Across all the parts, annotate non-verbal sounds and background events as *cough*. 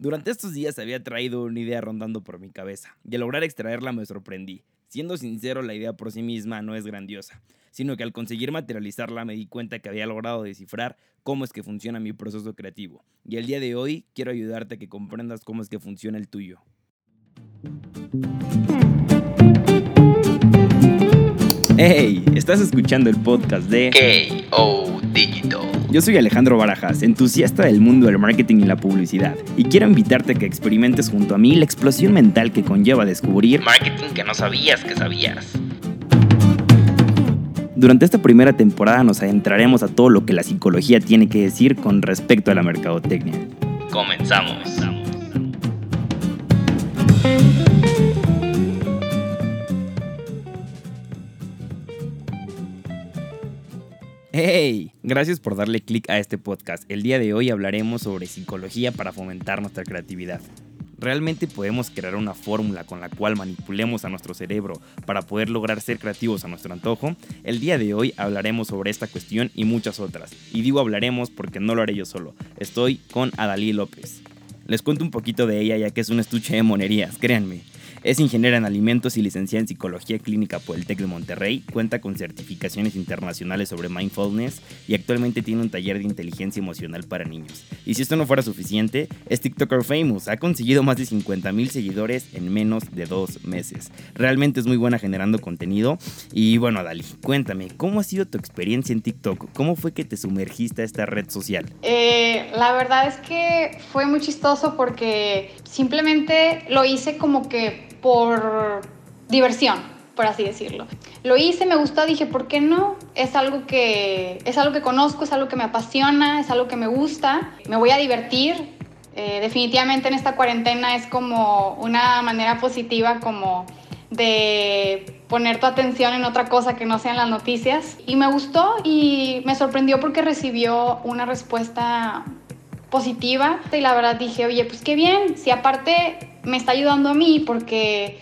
Durante estos días había traído una idea rondando por mi cabeza, y al lograr extraerla me sorprendí. Siendo sincero, la idea por sí misma no es grandiosa, sino que al conseguir materializarla me di cuenta que había logrado descifrar cómo es que funciona mi proceso creativo. Y el día de hoy quiero ayudarte a que comprendas cómo es que funciona el tuyo. Hey, estás escuchando el podcast de KO Digital. Yo soy Alejandro Barajas, entusiasta del mundo del marketing y la publicidad, y quiero invitarte a que experimentes junto a mí la explosión mental que conlleva descubrir Marketing que no sabías que sabías. Durante esta primera temporada nos adentraremos a todo lo que la psicología tiene que decir con respecto a la mercadotecnia. Comenzamos. ¡Hey! Gracias por darle clic a este podcast. El día de hoy hablaremos sobre psicología para fomentar nuestra creatividad. ¿Realmente podemos crear una fórmula con la cual manipulemos a nuestro cerebro para poder lograr ser creativos a nuestro antojo? El día de hoy hablaremos sobre esta cuestión y muchas otras. Y digo hablaremos porque no lo haré yo solo. Estoy con Adalí López. Les cuento un poquito de ella ya que es un estuche de monerías, créanme. Es ingeniera en alimentos y licenciada en psicología clínica por el TEC de Monterrey, cuenta con certificaciones internacionales sobre mindfulness y actualmente tiene un taller de inteligencia emocional para niños. Y si esto no fuera suficiente, es TikToker famous, ha conseguido más de 50 mil seguidores en menos de dos meses. Realmente es muy buena generando contenido. Y bueno, Dali, cuéntame, ¿cómo ha sido tu experiencia en TikTok? ¿Cómo fue que te sumergiste a esta red social? Eh, la verdad es que fue muy chistoso porque simplemente lo hice como que por diversión, por así decirlo. Lo hice, me gustó, dije, ¿por qué no? Es algo que es algo que conozco, es algo que me apasiona, es algo que me gusta, me voy a divertir. Eh, definitivamente en esta cuarentena es como una manera positiva como de poner tu atención en otra cosa que no sean las noticias. Y me gustó y me sorprendió porque recibió una respuesta positiva y la verdad dije, oye, pues qué bien, si aparte me está ayudando a mí porque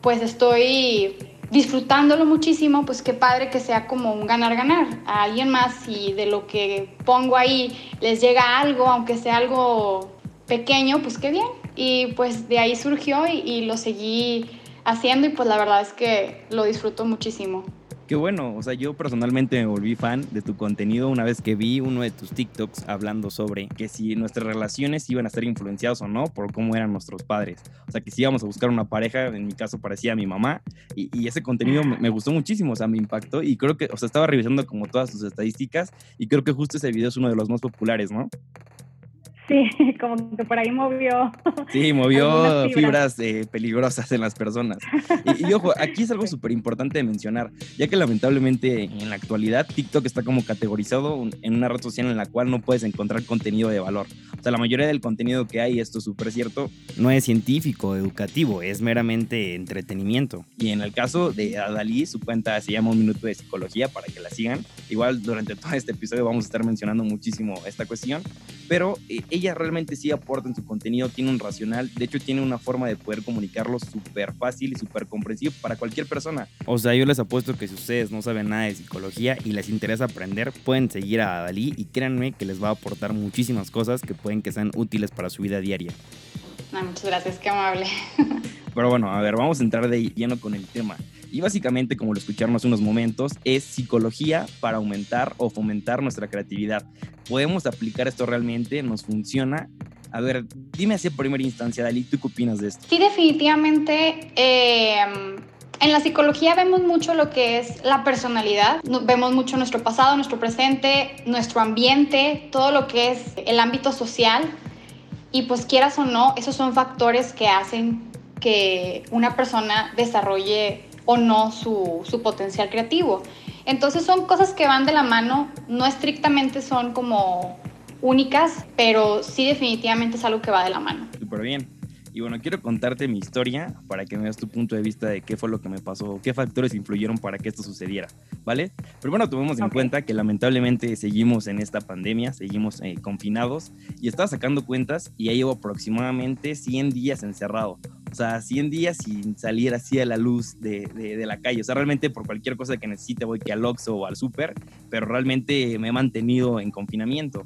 pues estoy disfrutándolo muchísimo, pues qué padre que sea como un ganar-ganar. A alguien más y de lo que pongo ahí les llega algo, aunque sea algo pequeño, pues qué bien. Y pues de ahí surgió y, y lo seguí haciendo y pues la verdad es que lo disfruto muchísimo. Qué bueno, o sea, yo personalmente me volví fan de tu contenido una vez que vi uno de tus TikToks hablando sobre que si nuestras relaciones iban a ser influenciadas o no por cómo eran nuestros padres. O sea, que si íbamos a buscar una pareja, en mi caso parecía mi mamá, y, ese contenido me, gustó muchísimo, o sea, me impactó y creo que, o sea, estaba revisando como todas tus estadísticas y creo que justo ese video es uno de los más populares, ¿no? Sí, *laughs* como que por ahí movió. Sí, *laughs* movió fibras, eh, peligrosas en las personas. Y, ojo, aquí es algo súper importante de mencionar, ya que lamentablemente en la actualidad TikTok está como categorizado en una red social en la cual no puedes encontrar contenido de valor. O sea, la mayoría del contenido que hay, esto es súper cierto, no es científico, educativo, es meramente entretenimiento. Y en el caso de Adalí, su cuenta se llama Un Minuto de Psicología para que la sigan. Igual durante todo este episodio vamos a estar mencionando muchísimo esta cuestión, pero eh, ella realmente sí aporta en su contenido, tiene un racional, de hecho tiene una forma de poder comunicarlo súper fácil y súper comprensivo para cualquier persona. O sea, yo les apuesto que si ustedes no saben nada de psicología y les interesa aprender, pueden seguir a Dalí y créanme que les va a aportar muchísimas cosas que pueden que sean útiles para su vida diaria. muchas gracias, qué amable. *laughs* Pero bueno, a ver, vamos a entrar de lleno con el tema. Y básicamente, como lo escucharon hace unos momentos, es psicología para aumentar o fomentar nuestra creatividad. ¿Podemos aplicar esto realmente? ¿Nos funciona? A ver, dime así en primera instancia, Dalí, ¿tú qué opinas de esto? Sí, definitivamente. Em, en la psicología vemos mucho lo que es la personalidad, vemos mucho nuestro pasado, nuestro presente, nuestro ambiente, todo lo que es el ámbito social. Y pues quieras o no, esos son factores que hacen que una persona desarrolle o no su, su potencial creativo. Entonces son cosas que van de la mano, no estrictamente son como únicas, pero sí definitivamente es algo que va de la mano. Súper bien. Y bueno, quiero contarte mi historia para que me des tu punto de vista de qué fue lo que me pasó, qué factores influyeron para que esto sucediera, ¿vale? Pero bueno, tuvimos en cuenta que lamentablemente seguimos en esta pandemia, seguimos eh, confinados y estaba sacando cuentas y ya llevo aproximadamente 100 días encerrado. O sea, 100 días sin salir así a la luz de, de, la calle. O sea, realmente por cualquier cosa que necesite voy que al Oxxo o al súper, pero realmente me he mantenido en confinamiento.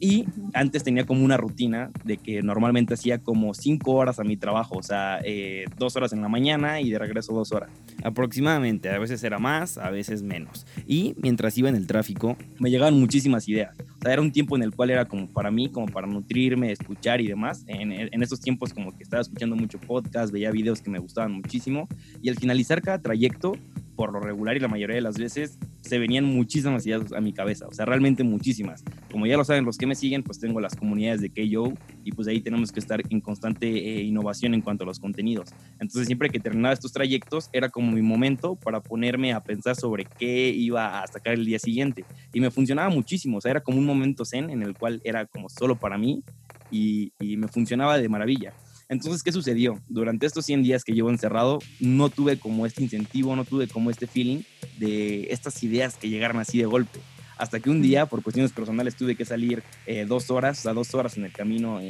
Y antes tenía como una rutina de que normalmente hacía como cinco horas a mi trabajo, o sea, eh, dos horas en la mañana y de regreso dos horas. Aproximadamente, a veces era más, a veces menos. Y mientras iba en el tráfico, me llegaban muchísimas ideas. O sea, era un tiempo en el cual era como para mí, como para nutrirme, escuchar y demás. En, en esos tiempos como que estaba escuchando mucho podcast, veía videos que me gustaban muchísimo. Y al finalizar cada trayecto, por lo regular y la mayoría de las veces se venían muchísimas ideas a mi cabeza, o sea, realmente muchísimas. Como ya lo saben los que me siguen, pues tengo las comunidades de KO y pues ahí tenemos que estar en constante eh, innovación en cuanto a los contenidos. Entonces siempre que terminaba estos trayectos era como mi momento para ponerme a pensar sobre qué iba a sacar el día siguiente y me funcionaba muchísimo, o sea, era como un momento zen en el cual era como solo para mí y, y me funcionaba de maravilla. Entonces, ¿qué sucedió? Durante estos 100 días que llevo encerrado, no tuve como este incentivo, no tuve como este feeling de estas ideas que llegaron así de golpe. Hasta que un día, por cuestiones personales, tuve que salir eh, dos horas, o sea, dos horas en el camino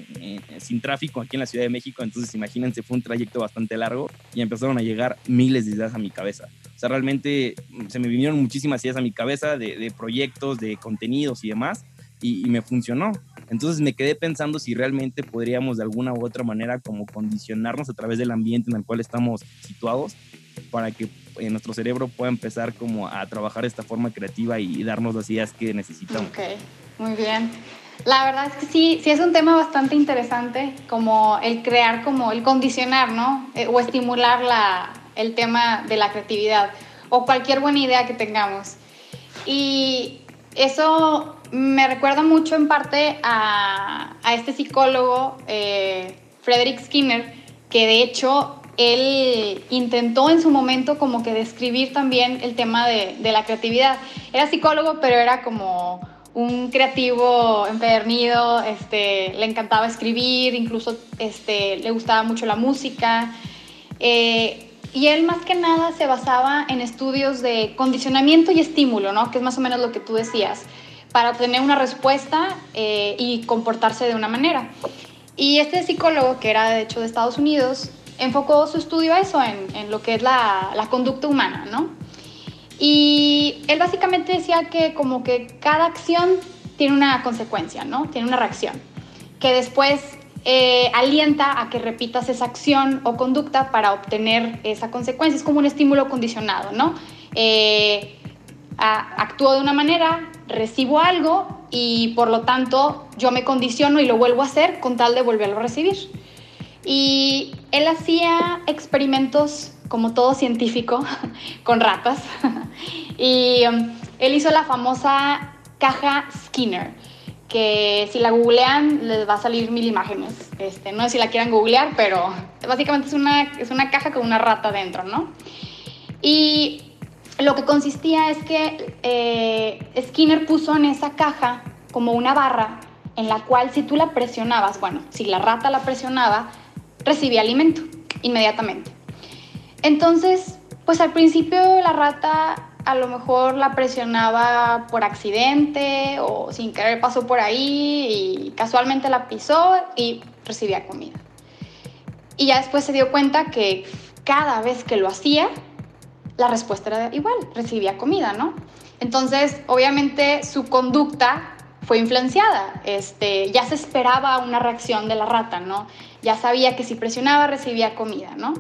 sin tráfico aquí en la Ciudad de México. Entonces, imagínense, fue un trayecto bastante largo y empezaron a llegar miles de ideas a mi cabeza. O sea, realmente mm, se me vinieron muchísimas ideas a mi cabeza de, proyectos, de contenidos y demás, y me funcionó. Entonces me quedé pensando si realmente podríamos de alguna u otra manera como condicionarnos a través del ambiente en el cual estamos situados para que eh, nuestro cerebro pueda empezar como a trabajar de esta forma creativa y darnos las ideas que necesitamos. Ok, muy bien. La verdad es que sí, sí es un tema bastante interesante, como el crear, como el condicionar, ¿no? Eh, o estimular la, el tema de la creatividad o cualquier buena idea que tengamos. Y eso me recuerda mucho en parte a, este psicólogo, eh, Frederick Skinner, que de hecho él intentó en su momento como que describir también el tema de, la creatividad. Era psicólogo, pero era como un creativo empedernido, este, le encantaba escribir, incluso este, le gustaba mucho la música. Eh, y él más que nada se basaba en estudios de condicionamiento y estímulo, ¿no? que es más o menos lo que tú decías para obtener una respuesta eh, y comportarse de una manera. Y este psicólogo, que era de hecho de Estados Unidos, enfocó su estudio a eso, en, lo que es la, conducta humana, ¿no? Y él básicamente decía que como que cada acción tiene una consecuencia, ¿no? Tiene una reacción, que después eh, alienta a que repitas esa acción o conducta para obtener esa consecuencia. Es como un estímulo condicionado, ¿no? Eh, actúo de una manera, recibo algo y por lo tanto yo me condiciono y lo vuelvo a hacer con tal de volverlo a recibir. Y él hacía experimentos, como todo científico, *laughs* con ratas. *laughs* y um, él hizo la famosa caja Skinner, que si la googlean les va a salir mil imágenes. Este, no sé si la quieran googlear, pero básicamente es una, es una caja con una rata dentro, ¿no? Y lo que consistía es que eh, Skinner puso en esa caja como una barra en la cual si tú la presionabas, bueno, si la rata la presionaba, recibía alimento inmediatamente. Entonces, pues al principio la rata a lo mejor la presionaba por accidente o sin querer pasó por ahí y casualmente la pisó y recibía comida. Y ya después se dio cuenta que cada vez que lo hacía, la respuesta era igual, recibía comida, ¿no? Entonces, obviamente su conducta fue influenciada, este, ya se esperaba una reacción de la rata, ¿no? Ya sabía que si presionaba recibía comida, ¿no?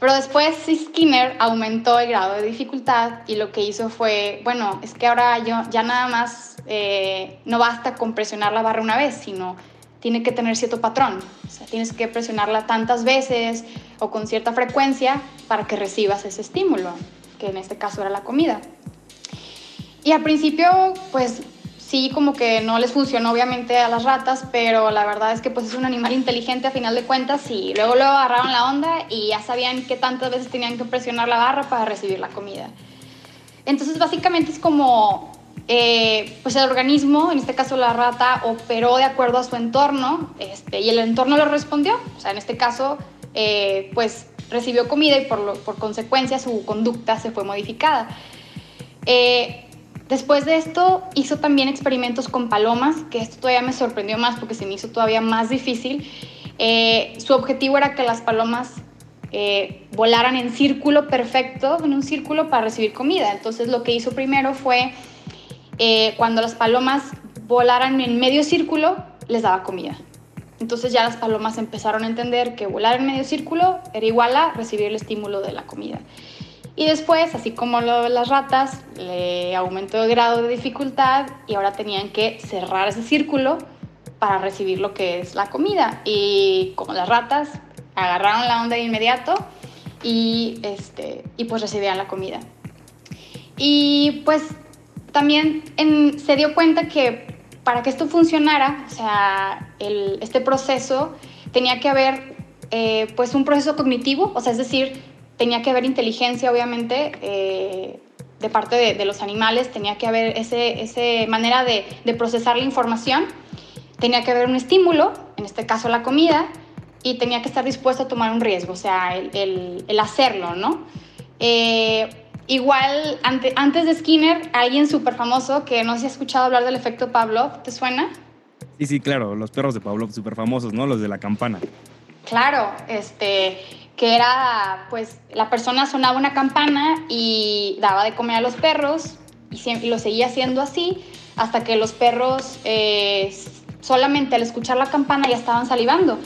Pero después Skinner aumentó el grado de dificultad y lo que hizo fue, bueno, es que ahora yo ya nada más eh, no basta con presionar la barra una vez, sino tiene que tener cierto patrón. O sea, tienes que presionarla tantas veces o con cierta frecuencia para que recibas ese estímulo, que en este caso era la comida. Y al principio, pues sí, como que no les funcionó obviamente a las ratas, pero la verdad es que pues es un animal inteligente a final de cuentas y luego lo agarraron la onda y ya sabían que tantas veces tenían que presionar la barra para recibir la comida. Entonces básicamente es como eh, pues el organismo, en este caso la rata, operó de acuerdo a su entorno este, y el entorno lo respondió. O sea, en este caso, eh, pues recibió comida y por, por, consecuencia su conducta se fue modificada. Eh, después de esto hizo también experimentos con palomas, que esto todavía me sorprendió más porque se me hizo todavía más difícil. su objetivo era que las palomas volaran en círculo perfecto, en un círculo para recibir comida. Entonces lo que hizo primero fue eh, cuando las palomas volaran en medio círculo, les daba comida. Entonces ya las palomas empezaron a entender que volar en medio círculo era igual a recibir el estímulo de la comida. Y después, así como lo de las ratas, le aumentó el grado de dificultad y ahora tenían que cerrar ese círculo para recibir lo que es la comida. Y como las ratas agarraron la onda de inmediato y, este, y pues recibían la comida. Y pues también se dio cuenta que para que esto funcionara, o sea, este proceso tenía que haber eh, pues un proceso cognitivo, o sea, es decir, tenía que haber inteligencia, obviamente, eh, de parte de, los animales, tenía que haber esa ese manera de, procesar la información, tenía que haber un estímulo, en este caso la comida, y tenía que estar dispuesto a tomar un riesgo, o sea, el, el, hacerlo, ¿no? Eh, igual, antes de Skinner, alguien súper famoso que no se ha escuchado hablar del efecto Pavlov, ¿te suena? Sí, sí, claro, los perros de Pavlov súper famosos, ¿no? Los de la campana. Claro, este, que era, pues, la persona sonaba una campana y daba de comer a los perros y, lo seguía haciendo así hasta que los perros eh, solamente al escuchar la campana ya estaban salivando.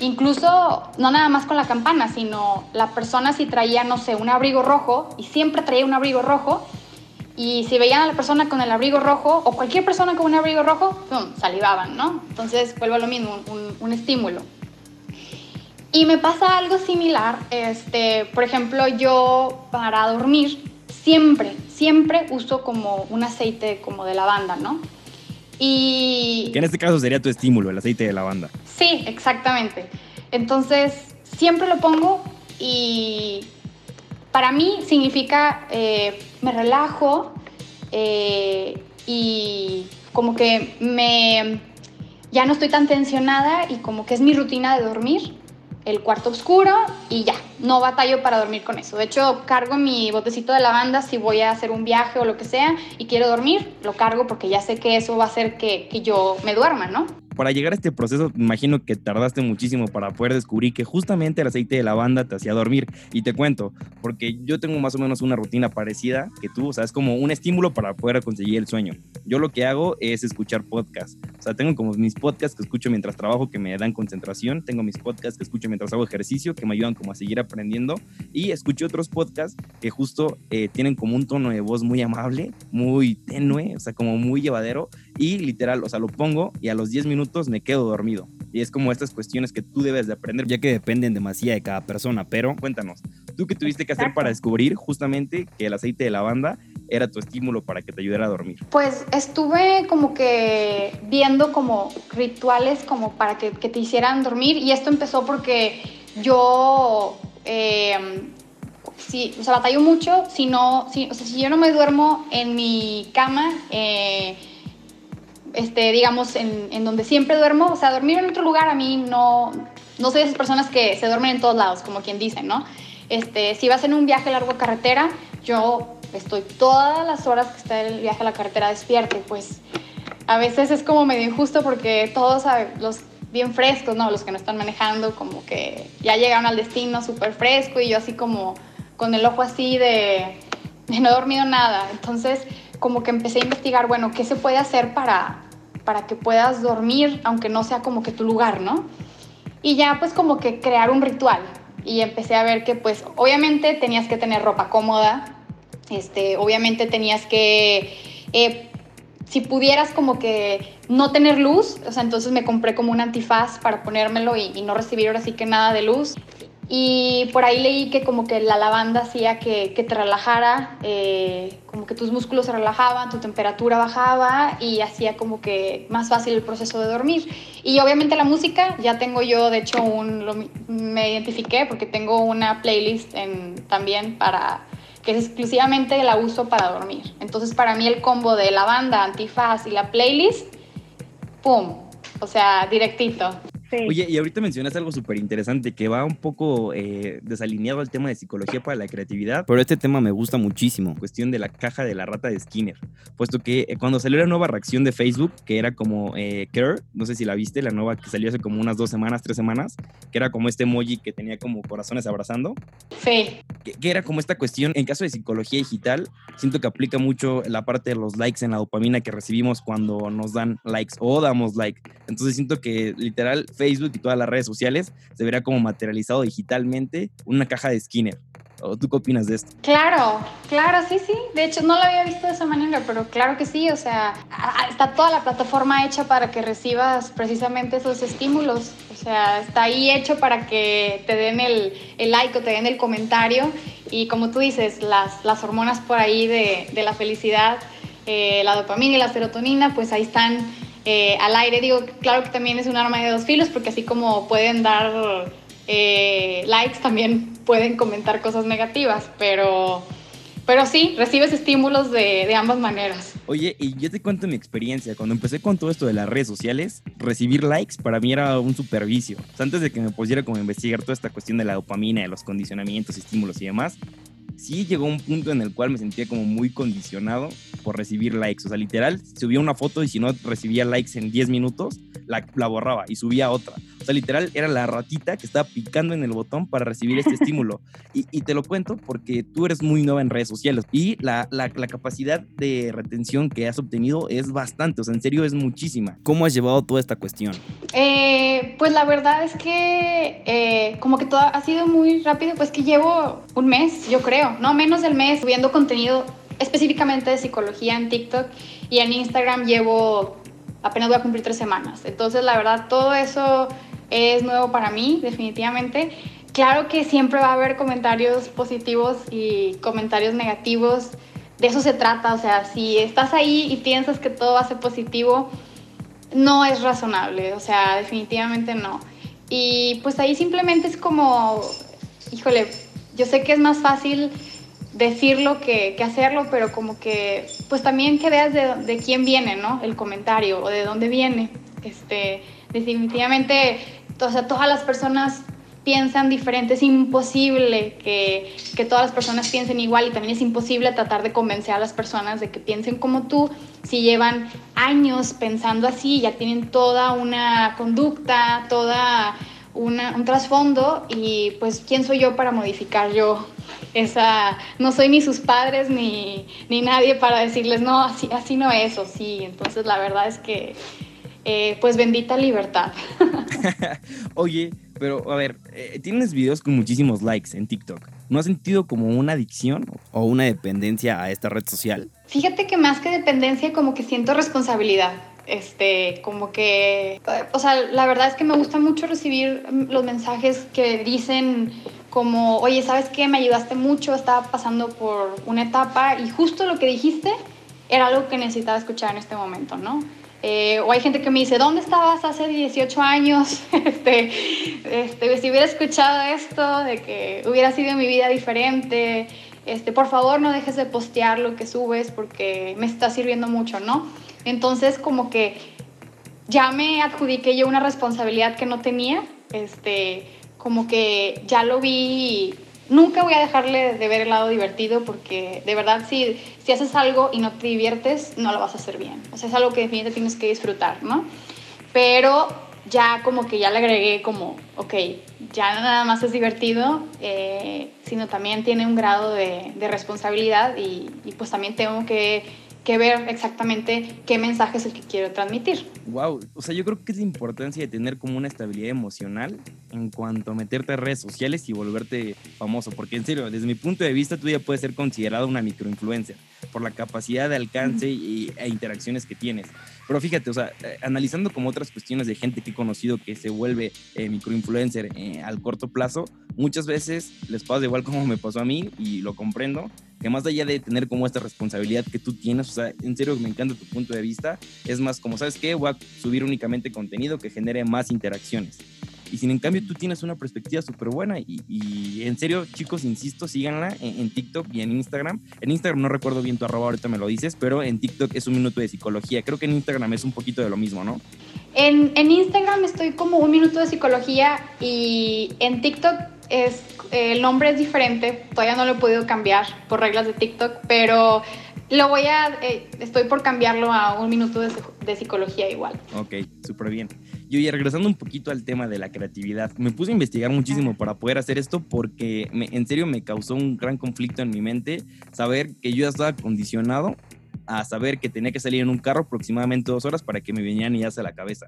Incluso, no nada más con la campana, sino la persona si traía, no sé, un abrigo rojo, y siempre traía un abrigo rojo, y si veían a la persona con el abrigo rojo, o cualquier persona con un abrigo rojo, salivaban, ¿no? Entonces, vuelvo a lo mismo, un, estímulo. Y me pasa algo similar, este, por ejemplo, yo para dormir siempre, siempre uso como un aceite como de lavanda, ¿no? Y... Que en este caso sería tu estímulo, el aceite de lavanda. Sí, exactamente. Entonces, siempre lo pongo y para mí significa eh, me relajo eh, y como que me ya no estoy tan tensionada y como que es mi rutina de dormir el cuarto oscuro y ya, no batallo para dormir con eso. De hecho, cargo mi botecito de lavanda si voy a hacer un viaje o lo que sea y quiero dormir, lo cargo porque ya sé que eso va a hacer que, que yo me duerma, ¿no? para llegar a este proceso, imagino que tardaste muchísimo para poder descubrir que justamente el aceite de lavanda te hacía dormir. Y te cuento, porque yo tengo más o menos una rutina parecida que tú, o sea, es como un estímulo para poder conseguir el sueño. Yo lo que hago es escuchar podcasts. O sea, tengo como mis podcasts que escucho mientras trabajo que me dan concentración, tengo mis podcasts que escucho mientras hago ejercicio que me ayudan como a seguir aprendiendo y escucho otros podcasts que justo eh, tienen como un tono de voz muy amable, muy tenue, o sea, como muy llevadero y literal, o sea, lo pongo y a los 10 minutos me quedo dormido. Y es como estas cuestiones que tú debes de aprender, ya que dependen demasiado de cada persona. Pero cuéntanos, ¿tú qué tuviste que hacer para descubrir justamente que el aceite de lavanda era tu estímulo para que te ayudara a dormir? Pues estuve como que viendo como rituales como para que, te hicieran dormir y esto empezó porque yo... Eh, si, o sea, batallo mucho si no, si, o sea, si yo no me duermo en mi cama, eh, este, digamos, en, en, donde siempre duermo. O sea, dormir en otro lugar a mí no, no soy de esas personas que se duermen en todos lados, como quien dice, ¿no? Este, si vas en un viaje largo a carretera, yo estoy todas las horas que está el viaje a la carretera despierta pues a veces es como medio injusto porque todos los bien frescos, ¿no? Los que no están manejando, como que ya llegaron al destino súper fresco y yo así como con el ojo así de, no he dormido nada. Entonces, como que empecé a investigar, bueno, ¿qué se puede hacer para, para que puedas dormir, aunque no sea como que tu lugar, ¿no? Y ya pues como que crear un ritual. Y empecé a ver que pues obviamente tenías que tener ropa cómoda, este, obviamente tenías que, eh, si pudieras como que no tener luz, o sea, entonces me compré como un antifaz para ponérmelo y, no recibir ahora sí que nada de luz. Y por ahí leí que como que la lavanda hacía que, te relajara, eh, como que tus músculos se relajaban, tu temperatura bajaba y hacía como que más fácil el proceso de dormir. Y obviamente la música, ya tengo yo, de hecho, un, me identifiqué porque tengo una playlist también para que es exclusivamente la uso para dormir. Entonces para mí el combo de la banda, antifaz y la playlist, ¡pum! O sea, directito. Sí. Oye, y ahorita mencionas algo súper interesante que va un poco eh, desalineado al tema de psicología para la creatividad, pero este tema me gusta muchísimo, cuestión de la caja de la rata de Skinner, puesto que eh, cuando salió la nueva reacción de Facebook, que era como eh, Care, no sé si la viste, la nueva que salió hace como unas dos semanas, tres semanas, que era como este emoji que tenía como corazones abrazando, Sí, que, que era como esta cuestión, en caso de psicología digital, siento que aplica mucho la parte de los likes en la dopamina que recibimos cuando nos dan likes o damos like. Entonces siento que literal Facebook y todas las redes sociales se verá como materializado digitalmente una caja de Skinner. ¿O tú qué opinas de esto? Claro, claro, sí, sí. De hecho, no lo había visto de esa manera, pero claro que sí. O sea, está toda la plataforma hecha para que recibas precisamente esos estímulos. O sea, está ahí hecho para que te den el, el like o te den el comentario. Y como tú dices, las, las hormonas por ahí de, de la felicidad, eh, la dopamina y la serotonina, pues ahí están eh, al aire. Digo, claro que también es un arma de dos filos, porque así como pueden dar eh, likes, también pueden comentar cosas negativas, pero, pero sí, recibes estímulos de, de ambas maneras. Oye, y yo te cuento mi experiencia. Cuando empecé con todo esto de las redes sociales, recibir likes para mí era un supervicio. O sea, antes de que me pusiera como a investigar toda esta cuestión de la dopamina, de los condicionamientos, estímulos y demás, sí llegó un punto en el cual me sentía como muy condicionado por recibir likes. O sea, literal, subía una foto y si no recibía likes en 10 minutos, la, la borraba y subía otra. O sea, literal, era la ratita que estaba picando en el botón para recibir este *laughs* estímulo. Y, y te lo cuento porque tú eres muy nueva en redes sociales y la, la, la capacidad de retención que has obtenido es bastante. O sea, en serio es muchísima. ¿Cómo has llevado toda esta cuestión? Eh, pues la verdad es que eh, como que todo ha sido muy rápido, pues que llevo un mes, yo creo, no menos del mes, subiendo contenido específicamente de psicología en TikTok y en Instagram llevo apenas voy a cumplir tres semanas. Entonces la verdad todo eso es nuevo para mí, definitivamente. Claro que siempre va a haber comentarios positivos y comentarios negativos. De eso se trata, o sea, si estás ahí y piensas que todo va a ser positivo, no es razonable, o sea, definitivamente no. Y pues ahí simplemente es como, híjole, yo sé que es más fácil decirlo que, que hacerlo, pero como que, pues también que veas de, de, quién viene, ¿no? El comentario o de dónde viene. Este, definitivamente, o sea, todas las personas piensan diferente, es imposible que, que, todas las personas piensen igual y también es imposible tratar de convencer a las personas de que piensen como tú si llevan años pensando así, ya tienen toda una conducta, toda una, un trasfondo y pues quién soy yo para modificar yo esa, no soy ni sus padres ni, ni nadie para decirles no, así, así no es o sí, entonces la verdad es que eh, pues bendita libertad. *laughs* Oye, pero a ver, eh, tienes videos con muchísimos likes en TikTok. ¿No has sentido como una adicción o una dependencia a esta red social? Fíjate que más que dependencia, como que siento responsabilidad. Este, como que, o sea, la verdad es que me gusta mucho recibir los mensajes que dicen como, oye, ¿sabes qué? Me ayudaste mucho, estaba pasando por una etapa y justo lo que dijiste era algo que necesitaba escuchar en este momento, ¿no? Eh, o hay gente que me dice, ¿dónde estabas hace 18 años? *laughs* este, este, si hubiera escuchado esto, de que hubiera sido mi vida diferente, este, por favor no dejes de postear lo que subes porque me está sirviendo mucho, ¿no? Entonces como que ya me adjudiqué yo una responsabilidad que no tenía, este, como que ya lo vi nunca voy a dejarle de ver el lado divertido porque de verdad si, si haces algo y no te diviertes, no lo vas a hacer bien. O sea, es algo que definitivamente tienes que disfrutar, ¿no? Pero ya como que ya le agregué como, ok, ya no nada más es divertido, eh, sino también tiene un grado de, responsabilidad y, y, pues también tengo que, que, ver exactamente qué mensaje es el que quiero transmitir. Wow, o sea, yo creo que es la importancia de tener como una estabilidad emocional en cuanto a meterte a redes sociales y volverte famoso, porque en serio, desde mi punto de vista, tú ya puedes ser considerado una microinfluencer por la capacidad de alcance y, e interacciones que tienes. Pero fíjate, o sea, eh, analizando como otras cuestiones de gente que he conocido que se vuelve eh, microinfluencer eh, al corto plazo, muchas veces les pasa igual como me pasó a mí y lo comprendo, que más allá de tener como esta responsabilidad que tú tienes, o sea, en serio me encanta tu punto de vista, es más como, ¿sabes qué? Voy a subir únicamente contenido que genere más interacciones. Y sin en cambio tú tienes una perspectiva súper buena y, en serio, chicos, insisto, síganla en, en, TikTok y en Instagram. En Instagram no recuerdo bien tu arroba, ahorita me lo dices, pero en TikTok es un minuto de psicología. Creo que en Instagram es un poquito de lo mismo, ¿no? En, en Instagram estoy como un minuto de psicología y en TikTok es, el nombre es diferente, todavía no lo he podido cambiar por reglas de TikTok, pero lo voy a, eh, estoy por cambiarlo a un minuto de, psicología igual. Ok, súper bien. Yo ya regresando un poquito al tema de la creatividad, me puse a investigar muchísimo para poder hacer esto porque en serio me causó un gran conflicto en mi mente saber que yo ya estaba condicionado a saber que tenía que salir en un carro aproximadamente dos horas para que me venían y a la cabeza.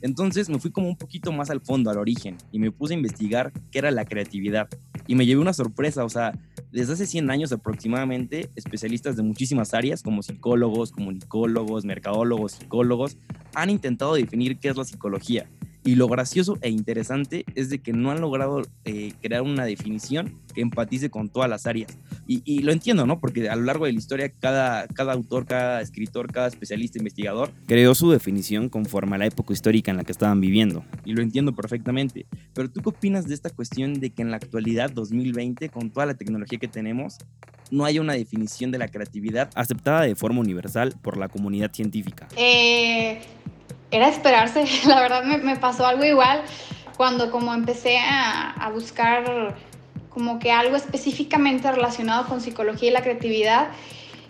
Entonces me fui como un poquito más al fondo, al origen, y me puse a investigar qué era la creatividad. Y me llevé una sorpresa, o sea, desde hace 100 años aproximadamente, especialistas de muchísimas áreas, como psicólogos, comunicólogos, mercadólogos, psicólogos, han intentado definir qué es la psicología. Y lo gracioso e interesante es de que no han logrado eh, crear una definición que empatice con todas las áreas. Y, lo entiendo, ¿no? Porque a lo largo de la historia cada, cada autor, cada escritor, cada especialista, investigador creó su definición conforme a la época histórica en la que estaban viviendo. Y lo entiendo perfectamente. Pero ¿tú qué opinas de esta cuestión de que en la actualidad, 2020, con toda la tecnología que tenemos, no haya una definición de la creatividad aceptada de forma universal por la comunidad científica? Eh, era esperarse, *laughs* la verdad me, pasó algo igual cuando como empecé a, buscar como que algo específicamente relacionado con psicología y la creatividad,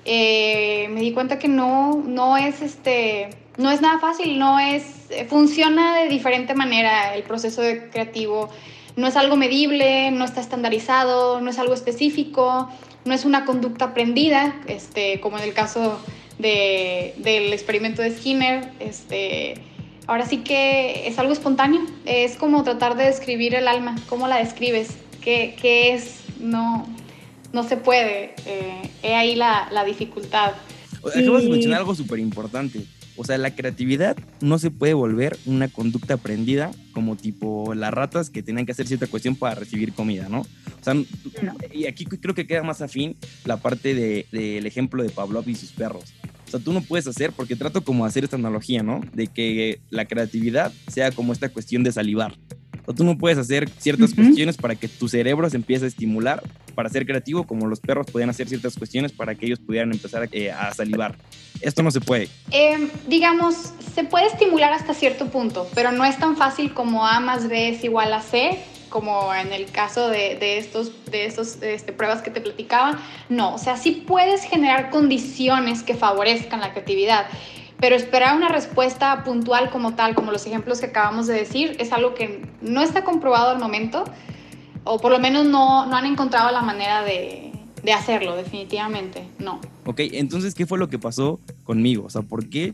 eh, me di cuenta que no, no es este, no es nada fácil, no es, funciona de diferente manera el proceso creativo. No es algo medible, no está estandarizado, no es algo específico, no es una conducta aprendida, este, como en el caso de, del experimento de Skinner. Este, ahora sí que es algo espontáneo, es como tratar de describir el alma, cómo la describes qué, es, no, no se puede. Eh, he ahí la, la dificultad. Acabas de mencionar algo súper importante. O sea, la creatividad no se puede volver una conducta aprendida como tipo las ratas que tenían que hacer cierta cuestión para recibir comida, ¿no? O sea, y aquí creo que queda más afín la parte del de, ejemplo de Pavlov y sus perros. O sea, tú no puedes hacer, porque trato como hacer esta analogía, ¿no? De que la creatividad sea como esta cuestión de salivar o tú no puedes hacer ciertas cuestiones para que tu cerebro se empiece a estimular para ser creativo, como los perros podían hacer ciertas cuestiones para que ellos pudieran empezar a, eh, salivar. Esto no se puede. Em, digamos, se puede estimular hasta cierto punto, pero no es tan fácil como A más B es igual a C, como en el caso de, de estos, de estos este, pruebas que te platicaba. No, o sea, sí puedes generar condiciones que favorezcan la creatividad pero esperar una respuesta puntual como tal, como los ejemplos que acabamos de decir, es algo que no está comprobado al momento, o por lo menos no, no han encontrado la manera de, de hacerlo, definitivamente, no. Ok, entonces, ¿qué fue lo que pasó conmigo? O sea, ¿por qué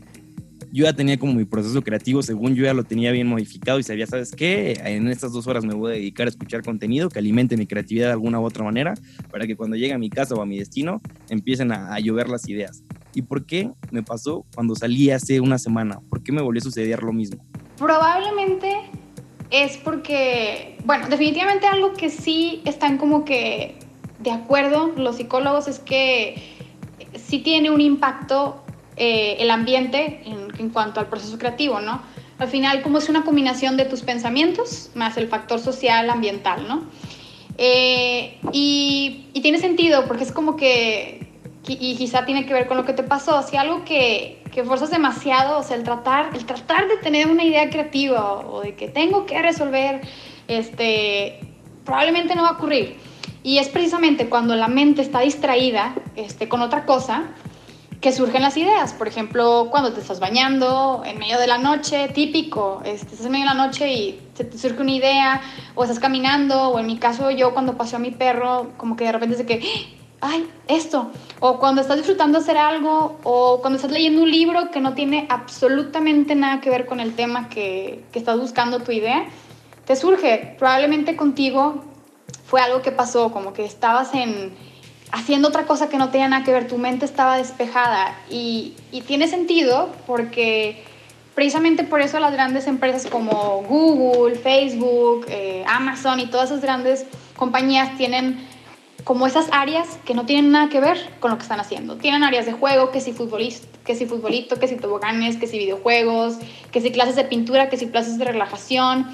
yo ya tenía como mi proceso creativo, según yo ya lo tenía bien modificado y sabía, ¿sabes qué? En estas dos horas me voy a dedicar a escuchar contenido que alimente mi creatividad de alguna u otra manera para que cuando llegue a mi casa o a mi destino empiecen a, a llover las ideas. ¿Y por qué me pasó cuando salí hace una semana? ¿Por qué me volvió a suceder lo mismo? Probablemente es porque, bueno, definitivamente algo que sí están como que de acuerdo los psicólogos es que sí tiene un impacto eh, el ambiente en, cuanto al proceso creativo, ¿no? Al final, como es una combinación de tus pensamientos más el factor social, ambiental, ¿no? Eh, y, tiene sentido porque es como que y quizá tiene que ver con lo que te pasó, si algo que, que forzas demasiado, o sea, el tratar, el tratar de tener una idea creativa o de que tengo que resolver, este, probablemente no va a ocurrir. Y es precisamente cuando la mente está distraída este, con otra cosa que surgen las ideas. Por ejemplo, cuando te estás bañando en medio de la noche, típico, este, estás en medio de la noche y se te surge una idea, o estás caminando, o en mi caso yo cuando paseo a mi perro, como que de repente es que ay, esto. O cuando estás disfrutando hacer algo, o cuando estás leyendo un libro que no tiene absolutamente nada que ver con el tema que, que estás buscando tu idea, te surge. Probablemente contigo fue algo que pasó, como que estabas en, haciendo otra cosa que no tenía nada que ver, tu mente estaba despejada y, y tiene sentido porque precisamente por eso las grandes empresas como Google, Facebook, eh, Amazon y todas esas grandes compañías tienen como esas áreas que no tienen nada que ver con lo que están haciendo. Tienen áreas de juego, que si, futbolista, que si futbolito, que si toboganes, que si videojuegos, que si clases de pintura, que si clases de relajación.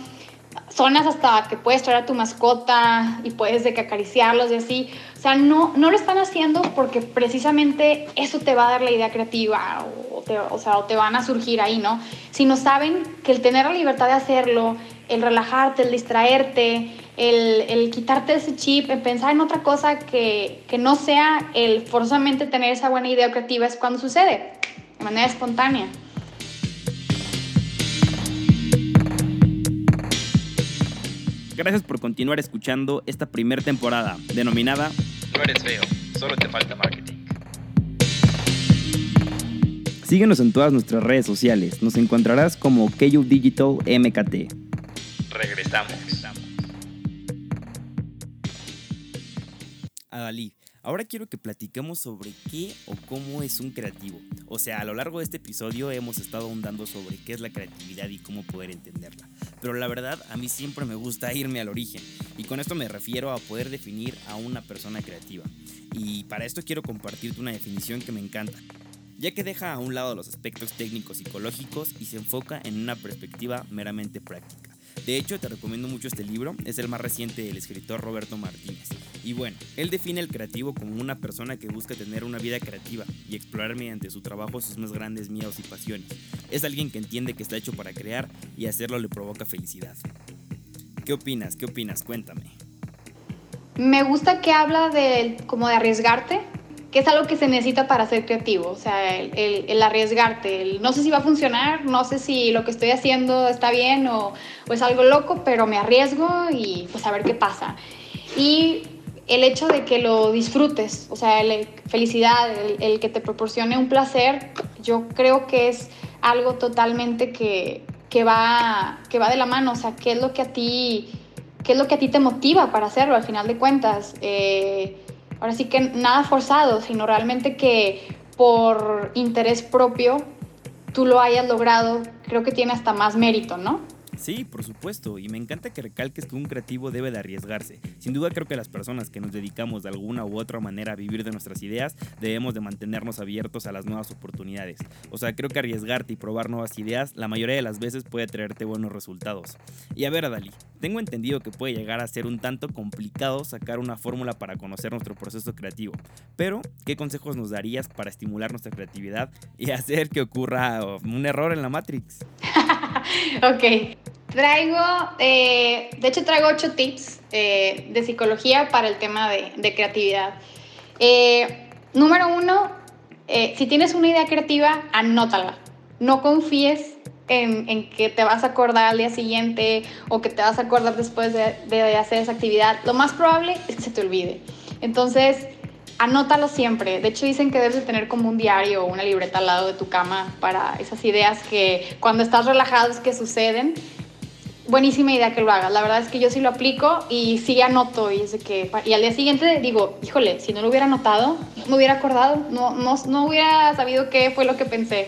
Zonas hasta que puedes traer a tu mascota y puedes de acariciarlos y así. O sea, no, no lo están haciendo porque precisamente eso te va a dar la idea creativa o o sea, o te van a surgir ahí, ¿no? Sino saben que el tener la libertad de hacerlo, el relajarte, el distraerte, el, el quitarte ese chip, el pensar en otra cosa que, que no sea el forzosamente tener esa buena idea creativa es cuando sucede, de manera espontánea. Gracias por continuar escuchando esta primera temporada, denominada No eres feo, solo te falta marketing. Síguenos en todas nuestras redes sociales. Nos encontrarás como KU Digital MKT. Regresamos. Adalí, ahora quiero que platiquemos sobre qué o cómo es un creativo. O sea, a lo largo de este episodio hemos estado ahondando sobre qué es la creatividad y cómo poder entenderla. Pero la verdad, a mí siempre me gusta irme al origen. Y con esto me refiero a poder definir a una persona creativa. Y para esto quiero compartirte una definición que me encanta ya que deja a un lado los aspectos técnicos psicológicos y se enfoca en una perspectiva meramente práctica. De hecho, te recomiendo mucho este libro, es el más reciente del escritor Roberto Martínez. Y bueno, él define el creativo como una persona que busca tener una vida creativa y explorar mediante su trabajo sus más grandes miedos y pasiones. Es alguien que entiende que está hecho para crear y hacerlo le provoca felicidad. ¿Qué opinas? ¿Qué opinas? Cuéntame. Me gusta que habla de como de arriesgarte, que es algo que se necesita para ser creativo, o sea, el, arriesgarte, no sé si va a funcionar, no sé si lo que estoy haciendo está bien o, es algo loco, pero me arriesgo y pues a ver qué pasa. Y el hecho de que lo disfrutes, o sea, la felicidad, el, que te proporcione un placer, yo creo que es algo totalmente que, que, va, que va de la mano, o sea, qué es lo que a ti, qué es lo que a ti te motiva para hacerlo al final de cuentas. Eh, ahora sí que nada forzado, sino realmente que por interés propio tú lo hayas logrado, creo que tiene hasta más mérito, ¿no? Sí, por supuesto, y me encanta que recalques que un creativo debe de arriesgarse. Sin duda creo que las personas que nos dedicamos de alguna u otra manera a vivir de nuestras ideas debemos de mantenernos abiertos a las nuevas oportunidades. O sea, creo que arriesgarte y probar nuevas ideas la mayoría de las veces puede traerte buenos resultados. Y a ver, Adali, tengo entendido que puede llegar a ser un tanto complicado sacar una fórmula para conocer nuestro proceso creativo, pero ¿qué consejos nos darías para estimular nuestra creatividad y *laughs* hacer que ocurra un error en la Matrix? *laughs* ok. Traigo, eh, de hecho traigo ocho tips eh, de psicología para el tema de, creatividad. Eh, número uno, si tienes una idea creativa, anótala. No confíes en, que te vas a acordar al día siguiente o que te vas a acordar después de, de hacer esa actividad. Lo más probable es que se te olvide. Entonces, anótalo siempre. De hecho, dicen que debes de tener como un diario o una libreta al lado de tu cama para esas ideas que cuando estás relajado es que suceden. Buenísima idea que lo hagas. La verdad es que yo sí lo aplico y sí anoto. Y, es que, y al día siguiente digo, híjole, si no lo hubiera anotado, no me hubiera acordado, no, no, no hubiera sabido qué fue lo que pensé.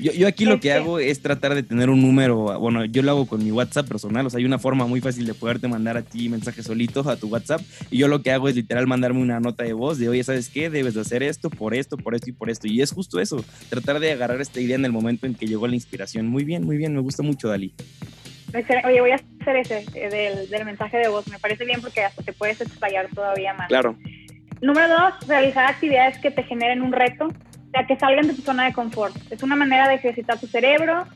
Yo, yo aquí lo que hago es tratar de tener un número, bueno, yo lo hago con mi WhatsApp personal, o sea, hay una forma muy fácil de poderte mandar a ti mensajes solitos a tu WhatsApp y yo lo que hago es literal mandarme una nota de voz de, oye, ¿sabes qué? Debes de hacer esto, por esto, por esto y por esto. Y es justo eso, tratar de agarrar esta idea en el momento en que llegó la inspiración. Muy bien, muy bien, me gusta mucho, Dalí. Oye, voy a hacer ese eh, del, del mensaje de voz, me parece bien porque hasta te puedes explayar todavía más. Claro. Número dos, realizar actividades que te generen un reto sea, que salgan de tu zona de confort. Es una manera de ejercitar tu cerebro,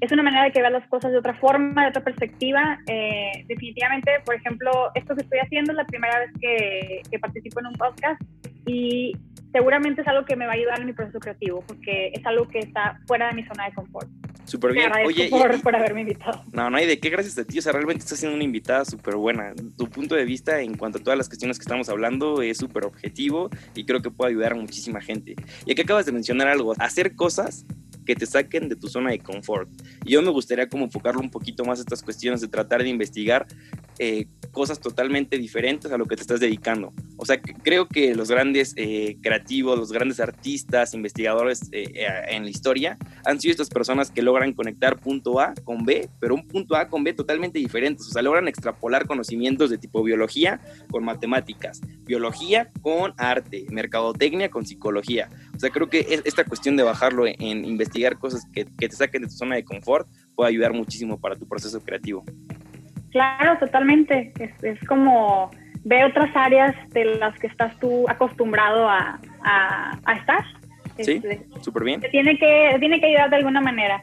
es una manera de que las cosas de otra forma, de otra perspectiva. Eh, definitivamente, por ejemplo, esto que estoy haciendo es la primera vez que, que, participo en un podcast y seguramente es algo que me va a ayudar en mi proceso creativo porque es algo que está fuera de mi zona de confort. Súper bien. Oye, por, por, haberme invitado. No, no hay de qué, gracias a ti. O sea, realmente estás siendo una invitada súper buena. Tu punto de vista en cuanto a todas las cuestiones que estamos hablando es súper objetivo y creo que puede ayudar a muchísima gente. Y aquí acabas de mencionar algo, hacer cosas que te saquen de tu zona de confort. Y yo me gustaría como enfocarlo un poquito más a estas cuestiones de tratar de investigar eh, cosas totalmente diferentes a lo que te estás dedicando. O sea, creo que los grandes eh, creativos, los grandes artistas, investigadores eh, en la historia han sido estas personas que logran conectar punto A con B, pero un punto A con B totalmente diferentes. O sea, logran extrapolar conocimientos de tipo biología con matemáticas, biología con arte, mercadotecnia con psicología. O sea, creo que esta cuestión de bajarlo en, investigar cosas que, te saquen de tu zona de confort puede ayudar muchísimo para tu proceso creativo. Claro, totalmente. Es, como ver otras áreas de las que estás tú acostumbrado a, estar Sí, Este, súper bien. te tiene que, tiene que ayudar de alguna manera.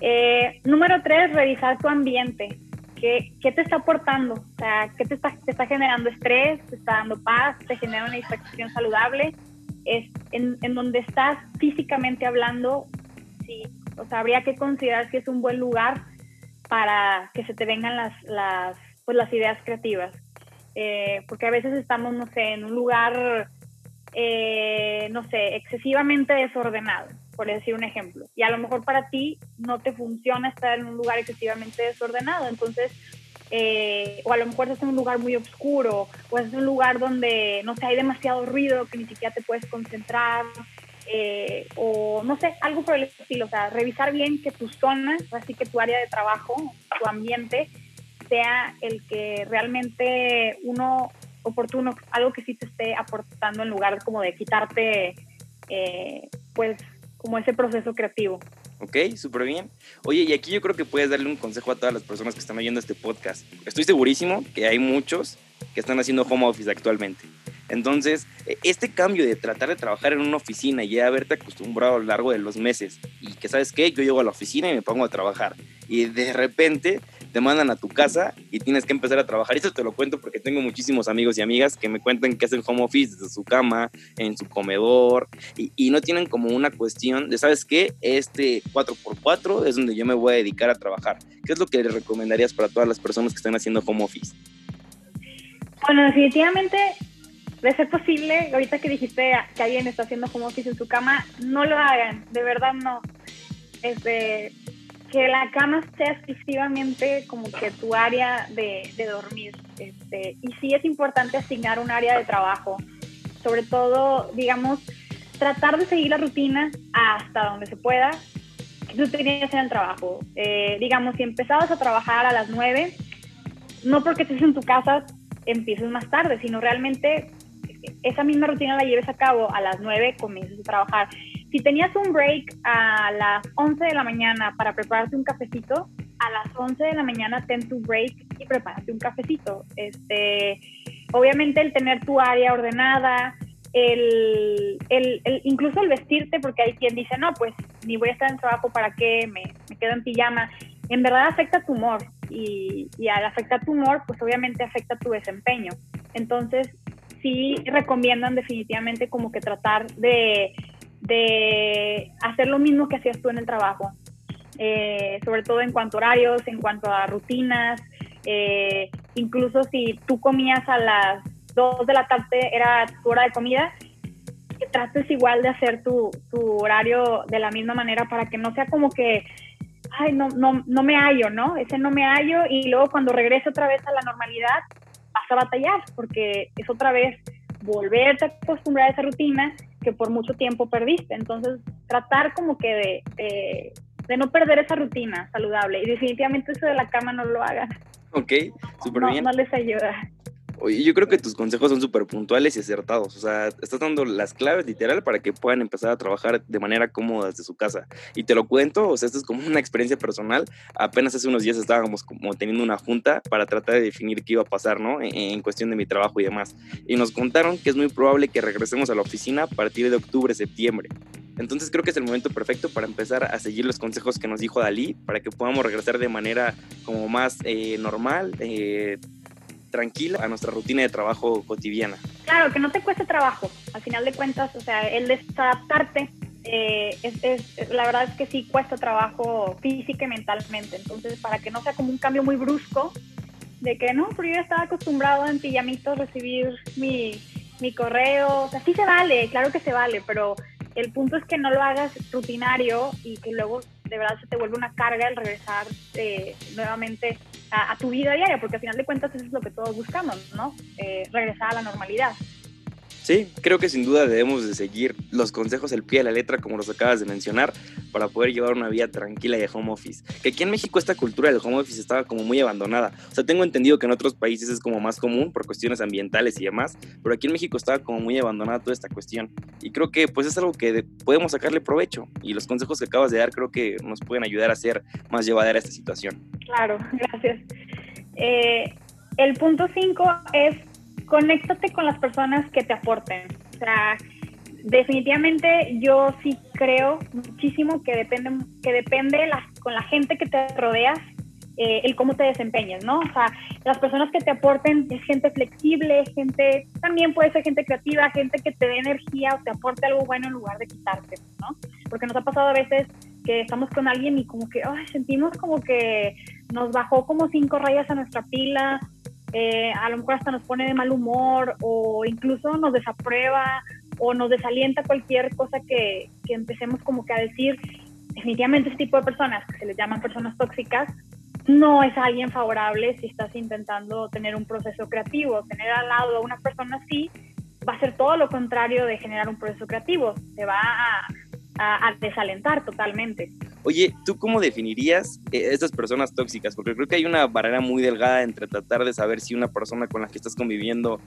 Eh, número tres, revisar tu ambiente. ¿Qué, ¿Qué te está aportando? O sea, ¿qué te está, te está generando estrés? ¿Te está dando paz? ¿Te genera una distracción saludable? Es, en, en donde estás físicamente hablando, sí, o sea, habría que considerar si es un buen lugar para que se te vengan las, las, pues, las ideas creativas. Eh, porque a veces estamos, no sé, en un lugar, eh, no sé, excesivamente desordenado, por decir un ejemplo. Y a lo mejor para ti no te funciona estar en un lugar excesivamente desordenado. Entonces, eh, o a lo mejor estás en un lugar muy oscuro, o es un lugar donde, no sé, hay demasiado ruido que ni siquiera te puedes concentrar. Eh, o no sé, algo por el estilo, o sea, revisar bien que tu zona, así que tu área de trabajo, tu ambiente, sea el que realmente uno oportuno, algo que sí te esté aportando en lugar como de quitarte, eh, pues, como ese proceso creativo. Ok, súper bien. Oye, y aquí yo creo que puedes darle un consejo a todas las personas que están oyendo este podcast. Estoy segurísimo que hay muchos que están haciendo home office actualmente. Entonces, e- este cambio de tratar de trabajar en una oficina y ya haberte acostumbrado a lo largo de los meses y que, ¿sabes qué? Yo llego a la oficina y me pongo a trabajar. Y de repente te mandan a tu casa y tienes que empezar a trabajar. Eso te lo cuento porque tengo muchísimos amigos y amigas que me cuentan que hacen home office desde su cama, en su comedor, y, no tienen como una cuestión de, ¿sabes qué? Este 4x4 es donde yo me voy a dedicar a trabajar. ¿Qué es lo que le recomendarías para todas las personas que están haciendo home office? Bueno, definitivamente, de ser posible, ahorita que dijiste que alguien está haciendo home office en su cama, no lo hagan, de verdad no. Este, que la cama sea exclusivamente como que tu área de, de dormir. Este, y sí es importante asignar un área de trabajo, sobre todo, digamos, tratar de seguir la rutina hasta donde se pueda que tú tenías en el trabajo. Eh, digamos, si empezabas a trabajar a las 9, no porque estés en tu casa empieces más tarde, sino realmente esa misma rutina la lleves a cabo a las 9, comiences a trabajar. Si tenías un break a las 11 de la mañana para prepararte un cafecito, a las 11 de la mañana ten tu break y prepárate un cafecito. Este, obviamente el tener tu área ordenada, el, el, incluso el vestirte, porque hay quien dice, no, pues ni voy a estar en trabajo, ¿para qué? Me, me quedo en pijama. En verdad afecta tu humor y, y al afectar tu humor, pues obviamente afecta tu desempeño. Entonces, sí recomiendan definitivamente como que tratar de, de hacer lo mismo que hacías tú en el trabajo, eh, sobre todo en cuanto a horarios, en cuanto a rutinas, eh, incluso si tú comías a las 2 de la tarde, era tu hora de comida, que trates igual de hacer tu, tu horario de la misma manera para que no sea como que, ay, no, no, no me hallo, ¿no? Ese no me hallo y luego cuando regrese otra vez a la normalidad a batallar porque es otra vez volverte a acostumbrar a esa rutina que por mucho tiempo perdiste. Entonces, tratar como que de, de, de no perder esa rutina saludable y definitivamente eso de la cama no lo hagan. Ok, súper no, bien. No les ayuda. Oye, yo creo que tus consejos son súper puntuales y acertados. O sea, estás dando las claves literal para que puedan empezar a trabajar de manera cómoda desde su casa. Y te lo cuento, o sea, esto es como una experiencia personal. Apenas hace unos días estábamos como teniendo una junta para tratar de definir qué iba a pasar, ¿no? En, en cuestión de mi trabajo y demás. Y nos contaron que es muy probable que regresemos a la oficina a partir de octubre, septiembre. Entonces creo que es el momento perfecto para empezar a seguir los consejos que nos dijo Dalí, para que podamos regresar de manera como más eh, normal, eh, tranquila a nuestra rutina de trabajo cotidiana. Claro, que no te cueste trabajo. Al final de cuentas, o sea, el desadaptarte, eh, la verdad es que sí cuesta trabajo física y mentalmente. Entonces, para que no sea como un cambio muy brusco, de que no, pero yo estaba acostumbrado en pijamitos recibir mi, mi correo. O sea, sí se vale, claro que se vale, pero el punto es que no lo hagas rutinario y que luego de verdad se te vuelve una carga el regresar eh, nuevamente a, a, tu vida diaria, porque al final de cuentas eso es lo que todos buscamos, ¿no? Eh, regresar a la normalidad. Sí, creo que sin duda debemos de seguir los consejos al pie de la letra, como los acabas de mencionar, para poder llevar una vida tranquila de home office. Que aquí en México esta cultura del home office estaba como muy abandonada. O sea, tengo entendido que en otros países es como más común por cuestiones ambientales y demás, pero aquí en México estaba como muy abandonada toda esta cuestión. Y creo que pues es algo que podemos sacarle provecho. Y los consejos que acabas de dar creo que nos pueden ayudar a ser más llevadera esta situación. Claro, gracias. Eh, el punto 5 es conéctate con las personas que te aporten. O sea, definitivamente yo sí creo muchísimo que depende, que depende la, con la gente que te rodeas eh, el cómo te desempeñas, ¿no? O sea, las personas que te aporten es gente flexible, gente, también puede ser gente creativa, gente que te dé energía o te aporte algo bueno en lugar de quitarte, ¿no? Porque nos ha pasado a veces que estamos con alguien y como que ay, sentimos como que nos bajó como cinco rayas a nuestra pila, eh, a lo mejor hasta nos pone de mal humor o incluso nos desaprueba o nos desalienta cualquier cosa que, que empecemos como que a decir definitivamente este tipo de personas, que se les llaman personas tóxicas, no es alguien favorable si estás intentando tener un proceso creativo. Tener al lado a una persona así va a ser todo lo contrario de generar un proceso creativo. Te va a, desalentar totalmente. Oye, ¿tú cómo definirías eh, estas personas tóxicas? Porque creo que hay una barrera muy delgada entre tratar de saber si una persona con la que estás conviviendo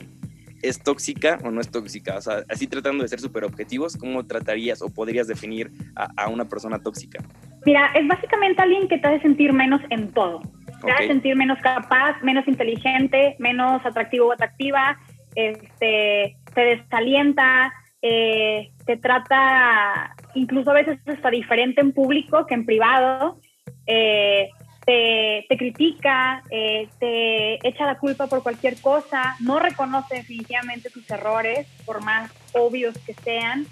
es tóxica o no es tóxica. O sea, así tratando de ser súper objetivos, ¿cómo tratarías o podrías definir a una persona tóxica? Mira, es básicamente alguien que te hace sentir menos en todo. Te hace sentir menos capaz, menos inteligente, menos atractivo o atractiva, este, te desalienta, eh, te trata incluso a veces hasta diferente en público que en privado, eh, te, te, critica, eh, te echa la culpa por cualquier cosa, no reconoce definitivamente tus errores, por más obvios que sean,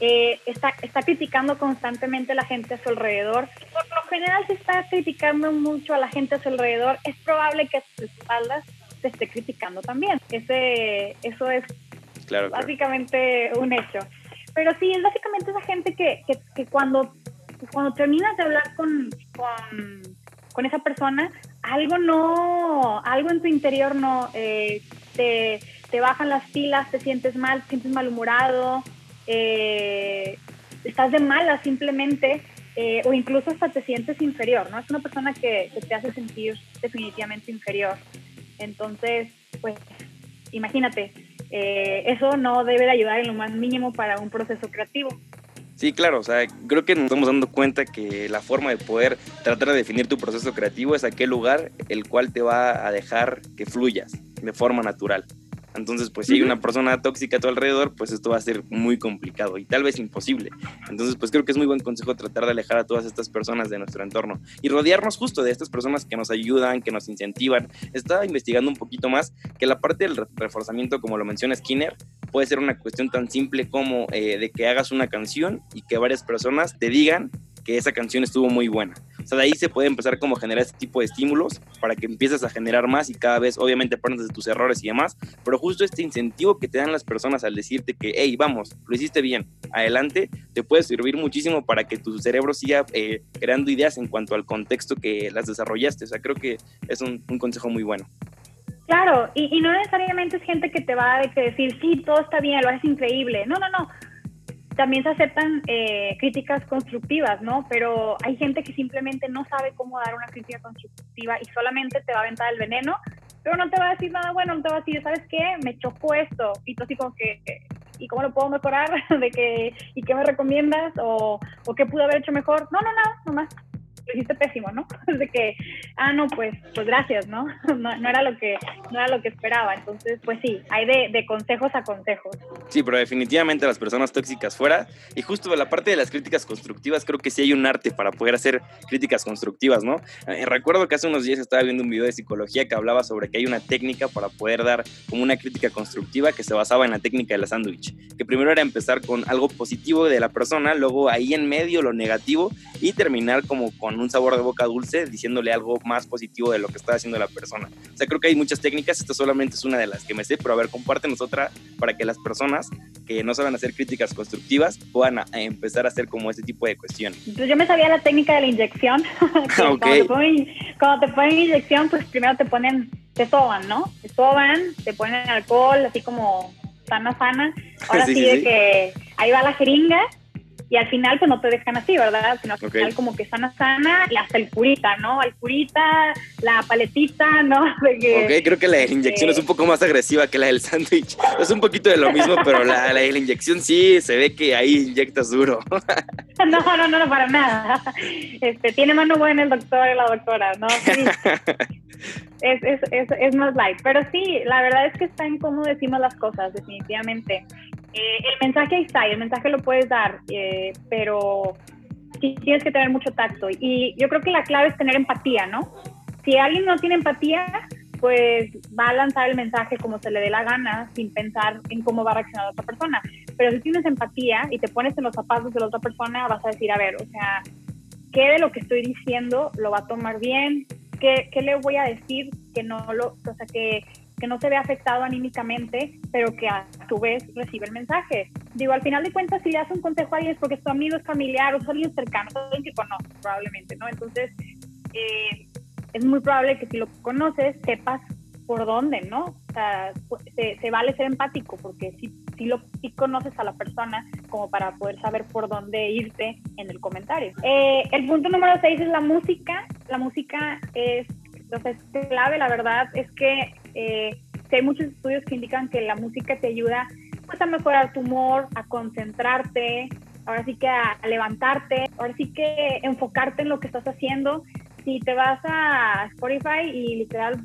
eh, está, está criticando constantemente a la gente a su alrededor. Por lo general, si está criticando mucho a la gente a su alrededor, es probable que a sus espaldas se esté criticando también. Ese, eso es básicamente un hecho. Pero sí, es básicamente esa gente que, que, que cuando, cuando terminas de hablar con, con, con, esa persona, algo no, algo en tu interior no, eh, te, te bajan las pilas, te sientes mal, te sientes malhumorado, eh, estás de mala simplemente, eh, o incluso hasta te sientes inferior, ¿no? Es una persona que, te hace sentir definitivamente inferior. Entonces, pues, imagínate, eh, eso no debe de ayudar en lo más mínimo para un proceso creativo. Sí, claro, o sea, creo que nos estamos dando cuenta que la forma de poder tratar de definir tu proceso creativo es aquel lugar el cual te va a dejar que fluyas de forma natural. Entonces, pues si hay una persona tóxica a tu alrededor, pues esto va a ser muy complicado y tal vez imposible. Entonces, pues creo que es muy buen consejo tratar de alejar a todas estas personas de nuestro entorno y rodearnos justo de estas personas que nos ayudan, que nos incentivan. Estaba investigando un poquito más que la parte del reforzamiento, como lo menciona Skinner, puede ser una cuestión tan simple como eh, de que hagas una canción y que varias personas te digan que esa canción estuvo muy buena. O sea, de ahí se puede empezar como generar este tipo de estímulos para que empieces a generar más y cada vez, obviamente, aprendes de tus errores y demás, pero justo este incentivo que te dan las personas al decirte que, hey, vamos, lo hiciste bien, adelante, te puede servir muchísimo para que tu cerebro siga eh, creando ideas en cuanto al contexto que las desarrollaste. O sea, creo que es un, consejo muy bueno. Claro, y, no necesariamente es gente que te va a decir, sí, todo está bien, lo haces increíble. No, no, no también se aceptan eh, críticas constructivas, ¿no? Pero hay gente que simplemente no sabe cómo dar una crítica constructiva y solamente te va a aventar el veneno, pero no te va a decir nada bueno, no te va a decir, ¿sabes qué? Me chocó esto. Y tú así como que, ¿y cómo lo puedo mejorar? *laughs* de que, ¿Y qué me recomiendas? O, ¿O qué pude haber hecho mejor? No, no, no, nomás lo hiciste pésimo, ¿no? *laughs* De que, ah, no, pues, pues gracias, ¿no? *laughs* ¿no? No, era lo que, no era lo que esperaba. Entonces, pues sí, hay de, de, consejos a consejos. Sí, pero definitivamente las personas tóxicas fuera. Y justo de la parte de las críticas constructivas, creo que sí hay un arte para poder hacer críticas constructivas, ¿no? Eh, recuerdo que hace unos días estaba viendo un video de psicología que hablaba sobre que hay una técnica para poder dar como una crítica constructiva que se basaba en la técnica de la sándwich. Que primero era empezar con algo positivo de la persona, luego ahí en medio lo negativo y terminar como con un sabor de boca dulce, diciéndole algo más positivo de lo que está haciendo la persona. O sea, creo que hay muchas técnicas, esta solamente es una de las que me sé, pero a ver, compártenos otra para que las personas que no saben hacer críticas constructivas puedan empezar a hacer como este tipo de cuestiones. Pues yo me sabía la técnica de la inyección. *laughs* cuando, *laughs* te ponen, cuando te ponen inyección, pues primero te ponen, te soban, ¿no? Te soban, te ponen alcohol, así como sana, sana. *laughs* Ahora sí, de que ahí va la jeringa y al final pues no te dejan así, ¿verdad? Sino al final como que sana, sana y hasta el curita, ¿no? El curita, la paletita, *laughs* ¿no? ok, creo que la inyección es un poco más agresiva que la del sándwich. Es un poquito de lo mismo, pero la, la, la inyección sí se ve que ahí inyectas duro. *laughs* no, no, no, no, para nada. Este, tiene mano buena el doctor y la doctora, ¿no? Sí. *laughs* es, es, es, es más light. Pero sí, la verdad es que está en cómo decimos las cosas, definitivamente. Eh, el mensaje ahí está, y el mensaje lo puedes dar, eh, pero sí tienes que tener mucho tacto. Y yo creo que la clave es tener empatía, ¿no? Si alguien no tiene empatía, pues va a lanzar el mensaje como se le dé la gana, sin pensar en cómo va a reaccionar la otra persona. Pero si tienes empatía y te pones en los zapatos de la otra persona, vas a decir, a ver, o sea, ¿qué de lo que estoy diciendo lo va a tomar bien? ¿Qué, qué le voy a decir que no lo, o sea, que, que no se ve afectado anímicamente, pero que a su vez recibe el mensaje? Digo, al final de cuentas, si le das un consejo a alguien es porque es tu amigo, es familiar o es alguien cercano, es alguien que conoces probablemente, ¿no? Entonces, eh, es muy probable que si lo conoces, sepas por dónde, ¿no? O sea, se, se vale ser empático porque si, si, lo, si conoces a la persona como para poder saber por dónde irte en el comentario. Eh, el punto número seis es la música. La música es, entonces, clave, la verdad es que eh, hay muchos estudios que indican que la música te ayuda pues, a mejorar tu humor, a concentrarte, ahora sí que a levantarte, ahora sí que enfocarte en lo que estás haciendo si te vas a Spotify y literal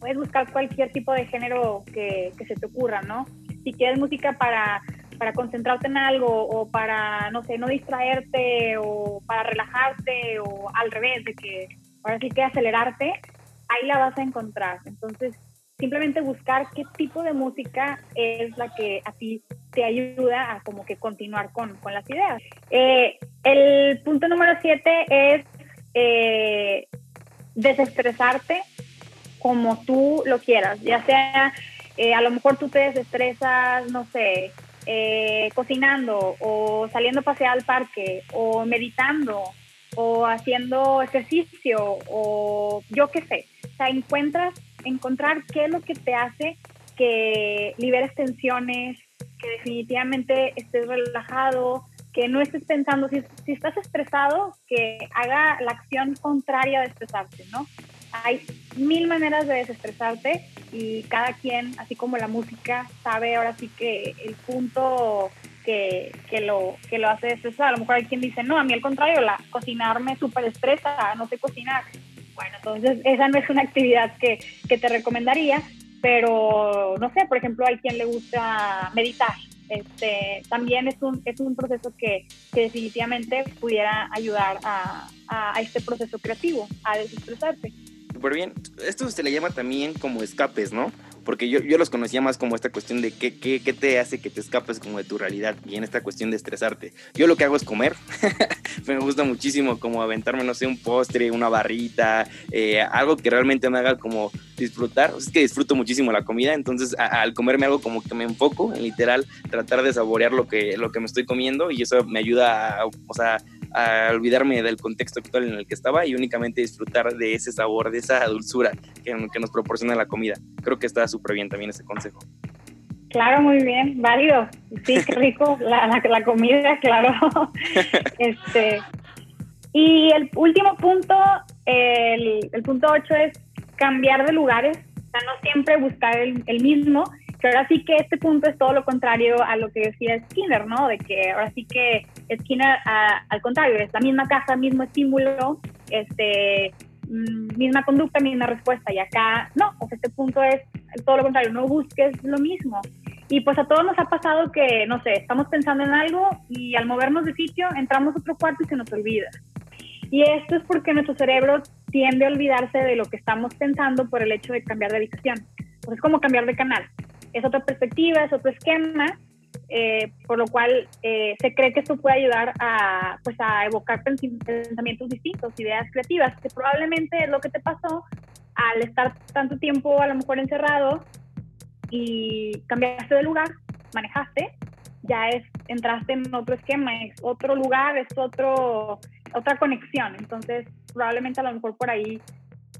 puedes buscar cualquier tipo de género que, se te ocurra, ¿no? Si quieres música para, para concentrarte en algo o para, no sé, no distraerte o para relajarte o al revés, de que ahora sí que acelerarte, ahí la vas a encontrar. Entonces, simplemente buscar qué tipo de música es la que a ti te ayuda a como que continuar con, con las ideas. Eh, el punto número siete es eh, desestresarte como tú lo quieras, ya sea eh, a lo mejor tú te desestresas, no sé, eh, cocinando o saliendo a pasear al parque o meditando o haciendo ejercicio o yo qué sé. O sea, encuentras, encontrar qué es lo que te hace que liberes tensiones, que definitivamente estés relajado, que no estés pensando, si, si, estás estresado, que haga la acción contraria de estresarte, ¿no? Hay mil maneras de desestresarte y cada quien, así como la música, sabe ahora sí que el punto que, que, lo, que lo hace estresar. A lo mejor hay quien dice, no, a mí al contrario, la, cocinarme súper estresa, no sé cocinar. Bueno, entonces esa no es una actividad que, que te recomendaría, pero no sé, por ejemplo, hay quien le gusta meditar este, también es un, es un proceso que, que definitivamente pudiera ayudar a, a, este proceso creativo, a desestresarse. Súper bien. Esto se le llama también como escapes, ¿no? Porque yo, yo los conocía más como esta cuestión de qué, qué, qué, te hace que te escapes como de tu realidad y en esta cuestión de estresarte. Yo lo que hago es comer, *laughs* me gusta muchísimo como aventarme, no sé, un postre, una barrita, eh, algo que realmente me haga como disfrutar, es que disfruto muchísimo la comida, entonces al comerme algo como que me enfoco en literal tratar de saborear lo que, lo que me estoy comiendo y eso me ayuda a, o sea, a olvidarme del contexto actual en el que estaba y únicamente disfrutar de ese sabor, de esa dulzura que, que nos proporciona la comida. Creo que está súper bien también ese consejo. Claro, muy bien, válido. Sí, qué rico *laughs* la, la, comida, *laughs* claro. este, y el último punto, el, el punto 8 es cambiar de lugares, o sea, no siempre buscar el, el mismo, pero ahora sí que este punto es todo lo contrario a lo que decía Skinner, ¿no? De que ahora sí que Skinner, al contrario, es la misma casa, mismo estímulo, este, mm, misma conducta, misma respuesta. Y acá, no, pues este punto es todo lo contrario, no busques lo mismo. Y pues a todos nos ha pasado que, no sé, estamos pensando en algo y al movernos de sitio entramos a otro cuarto y se nos olvida. Y esto es porque nuestro cerebro tiende a olvidarse de lo que estamos pensando por el hecho de cambiar de habitación. Pues es como cambiar de canal es otra perspectiva, es otro esquema, eh, por lo cual eh, se cree que esto puede ayudar a, pues, a evocar pensamientos distintos, ideas creativas, que probablemente es lo que te pasó al estar tanto tiempo a lo mejor encerrado y cambiaste de lugar, manejaste, ya es, entraste en otro esquema, es otro lugar, es otro, otra conexión. Entonces, probablemente a lo mejor por ahí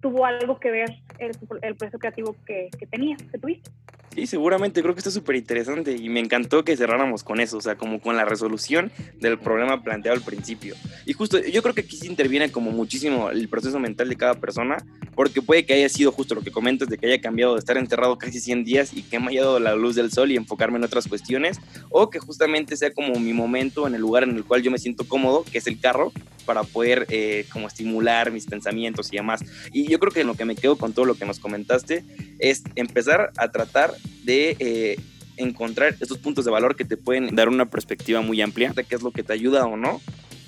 tuvo algo que ver el, proceso creativo que, que tenías, que tuviste. Sí, seguramente, creo que está súper interesante y me encantó que cerráramos con eso, o sea, como con la resolución del problema planteado al principio. Y justo, yo creo que aquí se interviene como muchísimo el proceso mental de cada persona, porque puede que haya sido justo lo que comentas, de que haya cambiado de estar enterrado casi 100 días y que me haya dado la luz del sol y enfocarme en otras cuestiones, o que justamente sea como mi momento en el lugar en el cual yo me siento cómodo, que es el carro, para poder eh, como estimular mis pensamientos y demás. Y yo creo que en lo que me quedo con todo lo que nos comentaste es empezar a tratar de eh, encontrar estos puntos de valor que te pueden dar una perspectiva muy amplia de qué es lo que te ayuda o no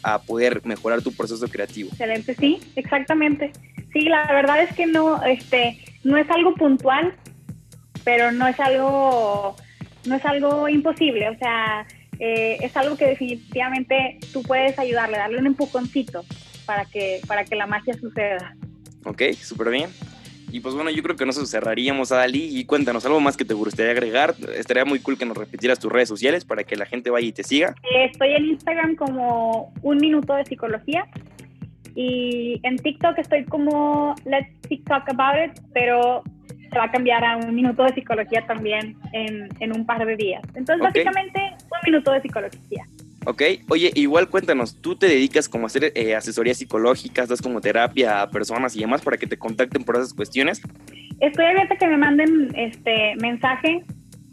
a poder mejorar tu proceso creativo. Excelente, sí, exactamente. Sí, la verdad es que no, este, no es algo puntual, pero no es algo, no es algo imposible. O sea, eh, es algo que definitivamente tú puedes ayudarle, darle un empujoncito para que, para que la magia suceda. Ok, súper bien. Y pues bueno, yo creo que nos cerraríamos a Dalí y cuéntanos algo más que te gustaría agregar. Estaría muy cool que nos repitieras tus redes sociales para que la gente vaya y te siga. Estoy en Instagram como un minuto de psicología y en TikTok estoy como Let's TikTok About It, pero se va a cambiar a un minuto de psicología también en, en un par de días. Entonces, básicamente, un minuto de psicología. Ok, oye, igual cuéntanos, ¿tú te dedicas como a hacer eh, asesorías psicológicas, das como terapia a personas y demás para que te contacten por esas cuestiones? Estoy abierta a que me manden este mensaje,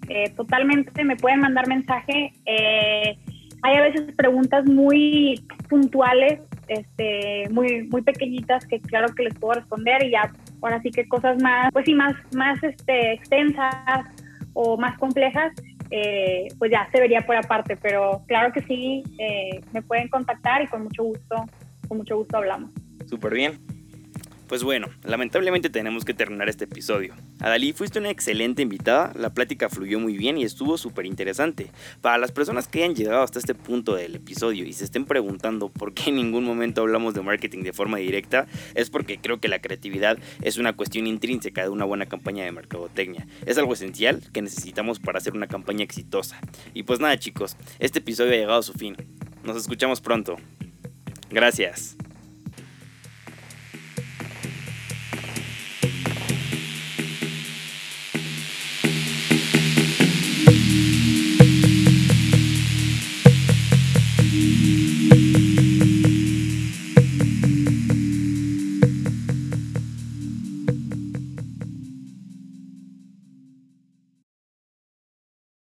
eh, totalmente me pueden mandar mensaje. Eh, hay a veces preguntas muy puntuales, este, muy, muy pequeñitas que claro que les puedo responder y ya ahora sí que cosas más, pues sí, más, más este, extensas o más complejas, eh, pues ya se vería por aparte, pero claro que sí, eh, me pueden contactar y con mucho gusto, con mucho gusto hablamos. Súper bien. Pues bueno, lamentablemente tenemos que terminar este episodio. Adalí, fuiste una excelente invitada, la plática fluyó muy bien y estuvo súper interesante. Para las personas que hayan llegado hasta este punto del episodio y se estén preguntando por qué en ningún momento hablamos de marketing de forma directa, es porque creo que la creatividad es una cuestión intrínseca de una buena campaña de mercadotecnia. Es algo esencial que necesitamos para hacer una campaña exitosa. Y pues nada chicos, este episodio ha llegado a su fin. Nos escuchamos pronto. Gracias.